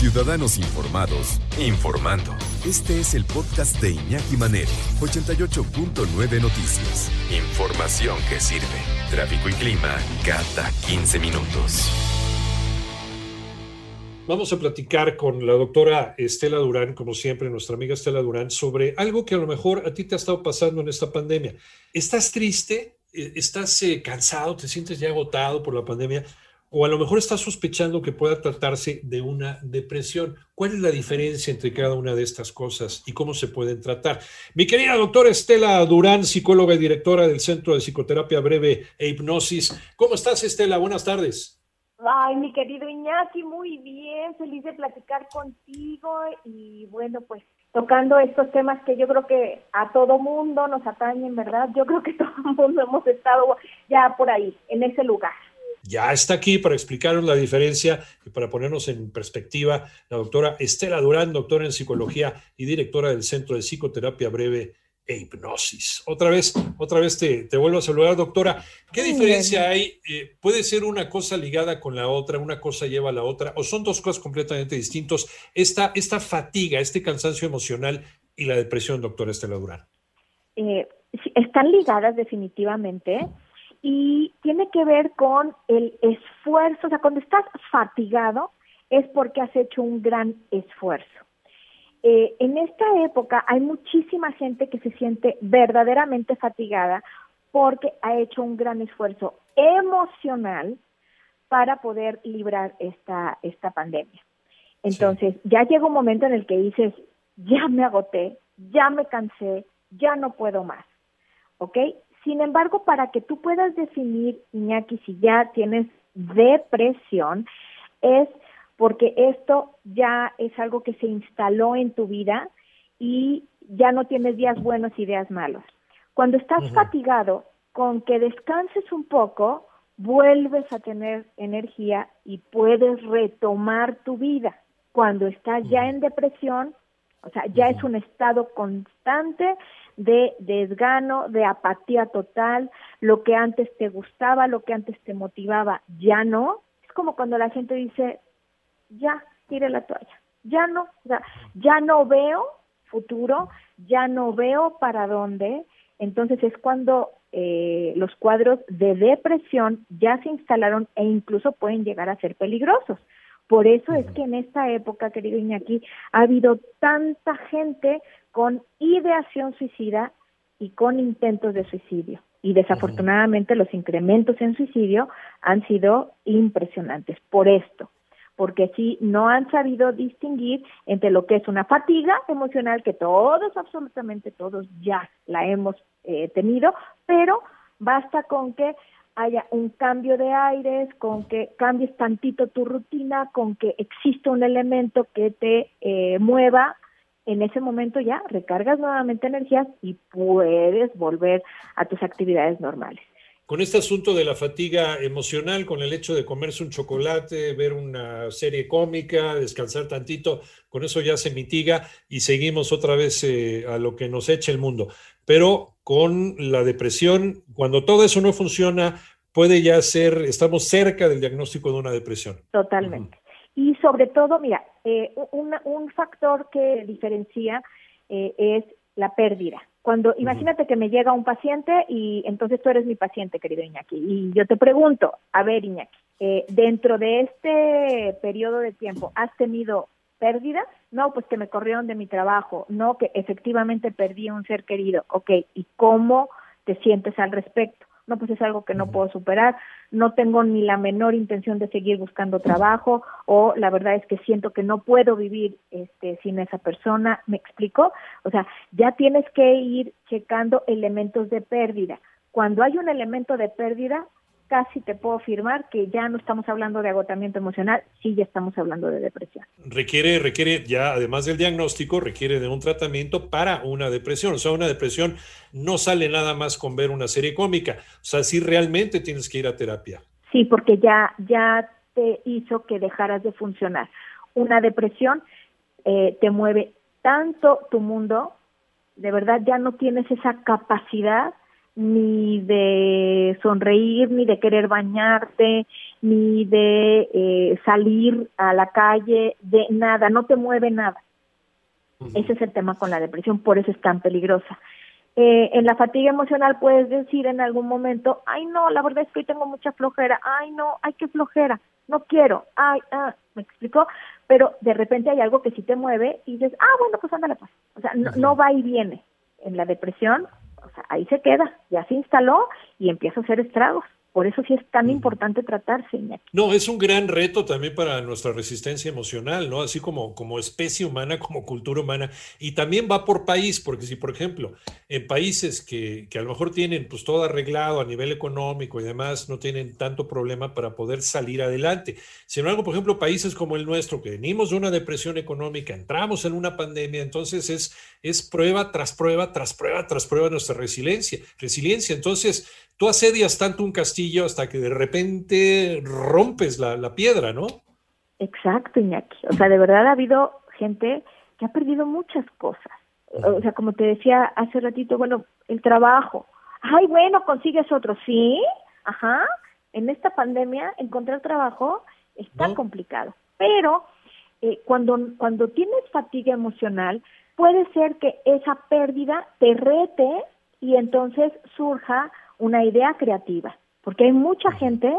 Ciudadanos Informados, informando. Este es el podcast de Iñaki Manero, 88.9 Noticias. Información que sirve. Tráfico y clima cada 15 minutos. Vamos a platicar con la doctora Estela Durán, como siempre, nuestra amiga Estela Durán, sobre algo que a lo mejor a ti te ha estado pasando en esta pandemia. ¿Estás triste? ¿Estás eh, cansado? ¿Te sientes ya agotado por la pandemia? O a lo mejor está sospechando que pueda tratarse de una depresión. ¿Cuál es la diferencia entre cada una de estas cosas y cómo se pueden tratar? Mi querida doctora Estela Durán, psicóloga y directora del Centro de Psicoterapia Breve e Hipnosis. ¿Cómo estás, Estela? Buenas tardes. Ay, mi querido Iñaki, muy bien, feliz de platicar contigo y bueno, pues tocando estos temas que yo creo que a todo mundo nos atañen, ¿verdad? Yo creo que todo el mundo hemos estado ya por ahí, en ese lugar ya está aquí para explicaros la diferencia y para ponernos en perspectiva la doctora Estela Durán, doctora en psicología y directora del Centro de Psicoterapia Breve e Hipnosis. Otra vez, otra vez te, vuelvo a saludar, doctora. ¿Qué diferencia hay? Eh, ¿Puede ser una cosa ligada con la otra, una cosa lleva a la otra, o son dos cosas completamente distintas? Esta, esta fatiga, este cansancio emocional y la depresión, doctora Estela Durán. Eh, están ligadas definitivamente y tiene que ver con el esfuerzo, o sea, cuando estás fatigado es porque has hecho un gran esfuerzo. Eh, en esta época hay muchísima gente que se siente verdaderamente fatigada porque ha hecho un gran esfuerzo emocional para poder librar esta, esta pandemia. Entonces, ya llega un momento en el que dices, ya me agoté, ya me cansé, ya no puedo más. ¿Ok? Sin embargo, para que tú puedas definir, Iñaki, si ya tienes depresión, es porque esto ya es algo que se instaló en tu vida y ya no tienes días buenos y días malos. Cuando estás fatigado, con que descanses un poco, vuelves a tener energía y puedes retomar tu vida. Cuando estás ya en depresión, o sea, ya es un estado constante de desgano, de apatía total, lo que antes te gustaba, lo que antes te motivaba, ya no. Es como cuando la gente dice, ya, tire la toalla, ya no, sea, ya no veo futuro, ya no veo para dónde. Entonces es cuando eh, los cuadros de depresión ya se instalaron e incluso pueden llegar a ser peligrosos. Por eso es que en esta época, querido Iñaki, ha habido tanta gente con ideación suicida y con intentos de suicidio. Y desafortunadamente los incrementos en suicidio han sido impresionantes por esto, porque sí no han sabido distinguir entre lo que es una fatiga emocional, que todos, absolutamente todos ya la hemos eh, tenido, pero basta con que haya un cambio de aires, con que cambies tantito tu rutina, con que exista un elemento que te eh, mueva, en ese momento ya recargas nuevamente energías y puedes volver a tus actividades normales. Con este asunto de la fatiga emocional, con el hecho de comerse un chocolate, ver una serie cómica, descansar tantito, con eso ya se mitiga y seguimos otra vez eh, a lo que nos echa el mundo. Pero con la depresión, cuando todo eso no funciona, puede ya ser, estamos cerca del diagnóstico de una depresión. Totalmente. Y sobre todo, mira, eh, un, factor que diferencia eh, es la pérdida. Cuando, imagínate que me llega un paciente y entonces tú eres mi paciente, querido Iñaki, y yo te pregunto, a ver, Iñaki, eh, dentro de este periodo de tiempo, ¿has tenido pérdidas? No, pues que me corrieron de mi trabajo, no, que efectivamente perdí un ser querido, ok, ¿y cómo te sientes al respecto? no, pues es algo que no puedo superar, no tengo ni la menor intención de seguir buscando trabajo o la verdad es que siento que no puedo vivir este sin esa persona, ¿me explico? O sea, ya tienes que ir checando elementos de pérdida. Cuando hay un elemento de pérdida, casi te puedo afirmar que ya no estamos hablando de agotamiento emocional, sí ya estamos hablando de depresión. Requiere, requiere, ya además del diagnóstico, requiere de un tratamiento para una depresión. O sea, una depresión no sale nada más con ver una serie cómica. O sea, sí realmente tienes que ir a terapia. Sí, porque ya, ya te hizo que dejaras de funcionar. Una depresión eh, te mueve tanto tu mundo, de verdad ya no tienes esa capacidad ni de sonreír, ni de querer bañarte, ni de eh, salir a la calle, de nada, no te mueve nada. Ese es el tema con la depresión, por eso es tan peligrosa. Eh, en la fatiga emocional puedes decir en algún momento, ay no, la verdad es que hoy tengo mucha flojera, ay no, ay qué flojera, no quiero, ay, ah, me explicó, pero de repente hay algo que sí te mueve y dices, ah, bueno, pues ándale pues. O sea, no, no va y viene. En la depresión, ahí se queda, ya se instaló y empieza a hacer estragos. Por eso sí es tan importante tratarse, Iñaki. No, es un gran reto también para nuestra resistencia emocional, ¿no? Así como, como especie humana, como cultura humana. Y también va por país, porque si, por ejemplo, en países que, que a lo mejor tienen pues todo arreglado a nivel económico y demás, no tienen tanto problema para poder salir adelante. Sin embargo, por ejemplo, países como el nuestro, que venimos de una depresión económica, entramos en una pandemia, entonces es, es prueba tras prueba, tras prueba, tras prueba nuestra resiliencia. Resiliencia. Entonces, tú asedias tanto un castillo hasta que de repente rompes la, piedra, ¿no? Exacto, Iñaki. O sea, de verdad ha habido gente que ha perdido muchas cosas. O sea, como te decía hace ratito, bueno, el trabajo. Ay, bueno, consigues otro. Sí, ajá. En esta pandemia encontrar trabajo está complicado. Pero eh, cuando, cuando tienes fatiga emocional, puede ser que esa pérdida te rete y entonces surja una idea creativa, porque hay mucha gente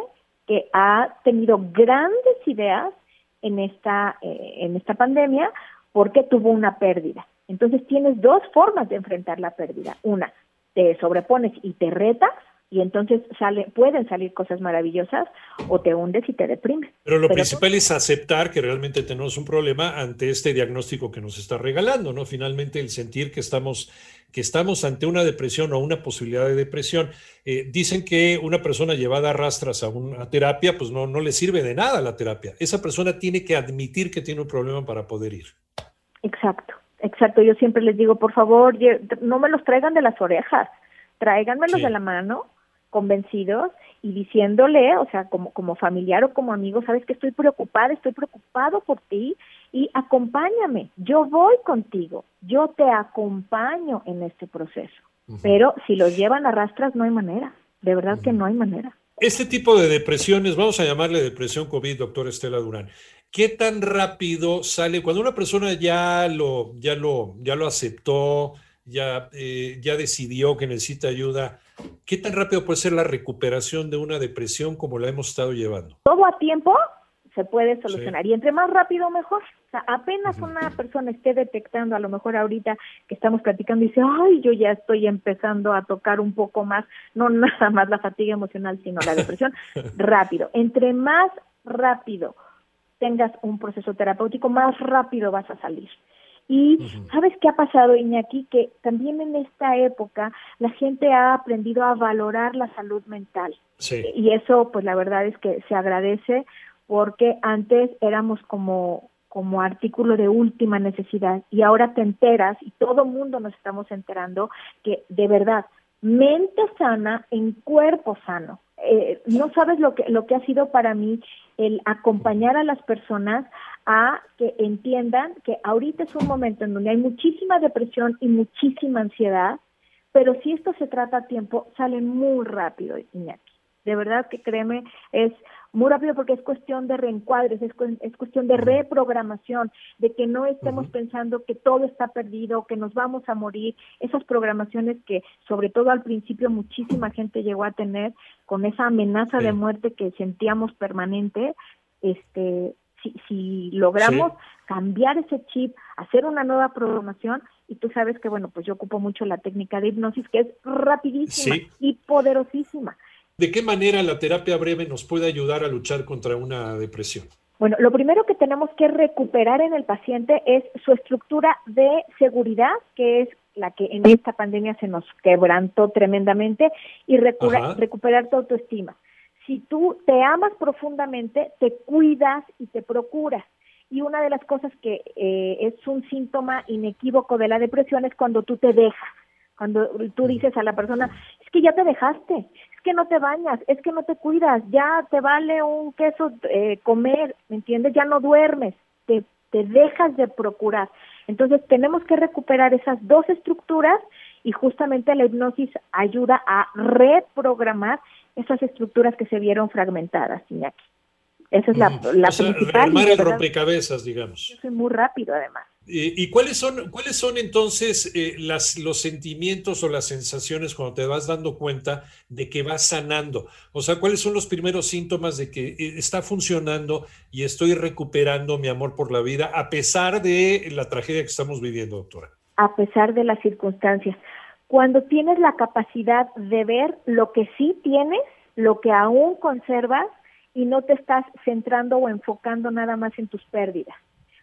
que ha tenido grandes ideas en esta, eh, en esta pandemia porque tuvo una pérdida. Entonces tienes dos formas de enfrentar la pérdida. Una, te sobrepones y te retas y entonces sale, pueden salir cosas maravillosas o te hundes y te deprimes. Pero lo principal es aceptar que realmente tenemos un problema ante este diagnóstico que nos está regalando, ¿no? Finalmente el sentir que estamos, que estamos ante una depresión o una posibilidad de depresión. Eh, dicen que una persona llevada a rastras a una terapia, pues no, no le sirve de nada la terapia. Esa persona tiene que admitir que tiene un problema para poder ir. Exacto, exacto. Yo siempre les digo, por favor, no me los traigan de las orejas, tráiganmelos de la mano convencidos y diciéndole, o sea, como, como familiar o como amigo, sabes que estoy preocupada, estoy preocupado por ti y acompáñame, yo voy contigo, yo te acompaño en este proceso. Pero si lo llevan a rastras, no hay manera, de verdad que no hay manera. Este tipo de depresiones, vamos a llamarle depresión COVID, doctor Estela Durán. ¿Qué tan rápido sale cuando una persona ya lo, ya lo, ya lo aceptó, ya, eh, ya decidió que necesita ayuda? ¿Qué tan rápido puede ser la recuperación de una depresión como la hemos estado llevando? Todo a tiempo se puede solucionar y entre más rápido mejor. O sea, apenas una persona esté detectando, a lo mejor ahorita que estamos platicando, dice, ay, yo ya estoy empezando a tocar un poco más, no nada más la fatiga emocional, sino la depresión, rápido. Entre más rápido tengas un proceso terapéutico, más rápido vas a salir. Y sabes qué ha pasado, Iñaki, que también en esta época la gente ha aprendido a valorar la salud mental. Y eso, pues la verdad es que se agradece porque antes éramos como como artículo de última necesidad y ahora te enteras y todo mundo nos estamos enterando que de verdad mente sana en cuerpo sano. Eh, no sabes lo que lo que ha sido para mí el acompañar a las personas a que entiendan que ahorita es un momento en donde hay muchísima depresión y muchísima ansiedad, pero si esto se trata a tiempo, sale muy rápido, Iñaki. De verdad que créeme, es muy rápido porque es cuestión de reencuadres, es, es cuestión de reprogramación, de que no estemos pensando que todo está perdido, que nos vamos a morir, esas programaciones que sobre todo al principio muchísima gente llegó a tener con esa amenaza de muerte que sentíamos permanente, este, si, si logramos cambiar ese chip, hacer una nueva programación, y tú sabes que, bueno, pues yo ocupo mucho la técnica de hipnosis, que es rapidísima y poderosísima. ¿De qué manera la terapia breve nos puede ayudar a luchar contra una depresión? Bueno, lo primero que tenemos que recuperar en el paciente es su estructura de seguridad, que es la que en esta pandemia se nos quebrantó tremendamente, y recuperar tu autoestima si tú te amas profundamente, te cuidas y te procuras. Y una de las cosas que eh, es un síntoma inequívoco de la depresión es cuando tú te dejas, cuando tú dices a la persona, es que ya te dejaste, es que no te bañas, es que no te cuidas, ya te vale un queso eh, comer, ¿me entiendes? Ya no duermes, te, te dejas de procurar. Entonces tenemos que recuperar esas dos estructuras Y justamente la hipnosis ayuda a reprogramar esas estructuras que se vieron fragmentadas, Iñaki. Esa es la, la o sea, principal. el rompecabezas, digamos. Yo soy muy rápido, además. ¿Y cuáles son, cuáles son entonces eh, las, los sentimientos o las sensaciones cuando te vas dando cuenta de que vas sanando? O sea, ¿cuáles son los primeros síntomas de que eh, está funcionando y estoy recuperando mi amor por la vida a pesar de la tragedia que estamos viviendo, doctora? A pesar de las circunstancias. Cuando tienes la capacidad de ver lo que sí tienes, lo que aún conservas y no te estás centrando o enfocando nada más en tus pérdidas.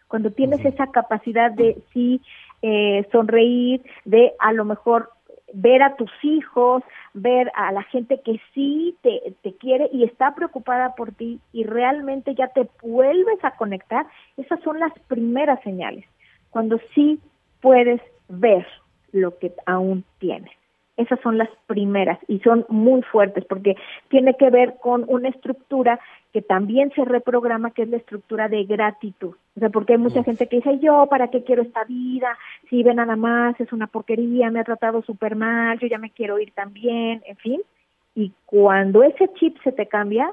Cuando tienes esa capacidad de sí eh, sonreír, de a lo mejor ver a tus hijos, ver a la gente que sí te, te, quiere y está preocupada por ti y realmente ya te vuelves a conectar, esas son las primeras señales, cuando sí puedes ver lo que aún tienes. Esas son las primeras y son muy fuertes porque tiene que ver con una estructura que también se reprograma, que es la estructura de gratitud. O sea, porque hay mucha gente que dice, yo, ¿para qué quiero esta vida? Si ve nada más, es una porquería, me ha tratado súper mal, yo ya me quiero ir también, en fin. Y cuando ese chip se te cambia,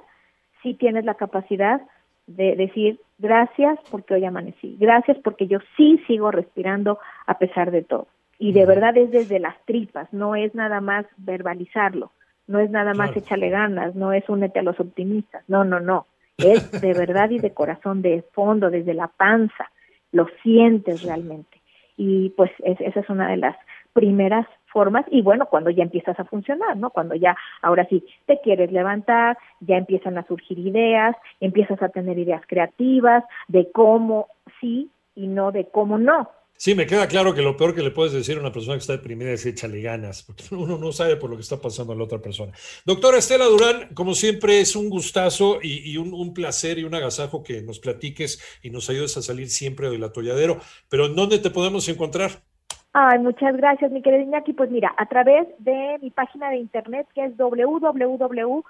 sí tienes la capacidad de decir, gracias porque hoy amanecí, gracias porque yo sí sigo respirando a pesar de todo y de verdad es desde las tripas, no es nada más verbalizarlo, no es nada más échale ganas, no es únete a los optimistas, no, no, no, es de verdad y de corazón, de fondo, desde la panza, lo sientes realmente. Y pues esa es una de las primeras formas y bueno, cuando ya empiezas a funcionar, ¿no? Cuando ya ahora sí te quieres levantar, ya empiezan a surgir ideas, empiezas a tener ideas creativas de cómo sí y no de cómo no, Sí, me queda claro que lo peor que le puedes decir a una persona que está deprimida es échale ganas, porque uno no sabe por lo que está pasando a la otra persona. Doctora Estela Durán, como siempre es un gustazo y, un, placer y un agasajo que nos platiques y nos ayudes a salir siempre del atolladero. Pero ¿en dónde te podemos encontrar? Ay, muchas gracias, mi querida Iñaki. Pues mira, a través de mi página de internet que es www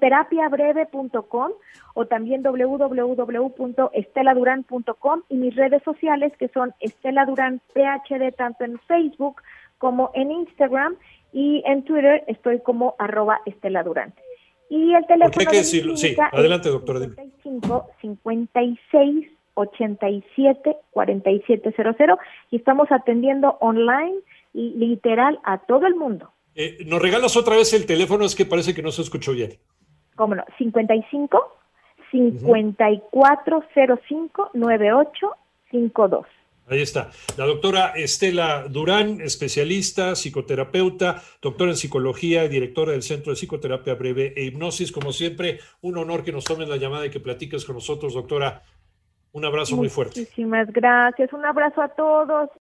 terapiabreve.com o también www.esteladuran.com y mis redes sociales que son Estela Durán PhD tanto en Facebook como en Instagram y en Twitter estoy como arroba Estela Durán. Y el teléfono que Sí, adelante, doctora. 55 56 87 4700 y estamos atendiendo online y literal a todo el mundo. Eh, ¿Nos regalas otra vez el teléfono? Es que parece que no se escuchó bien. ¿Cómo no? 55 5405 9852. Ahí está. La doctora Estela Durán, especialista, psicoterapeuta, doctora en psicología y directora del Centro de Psicoterapia Breve e Hipnosis. Como siempre, un honor que nos tomes la llamada y que platiques con nosotros, doctora. Un abrazo muy fuerte. Muchísimas gracias. Un abrazo a todos.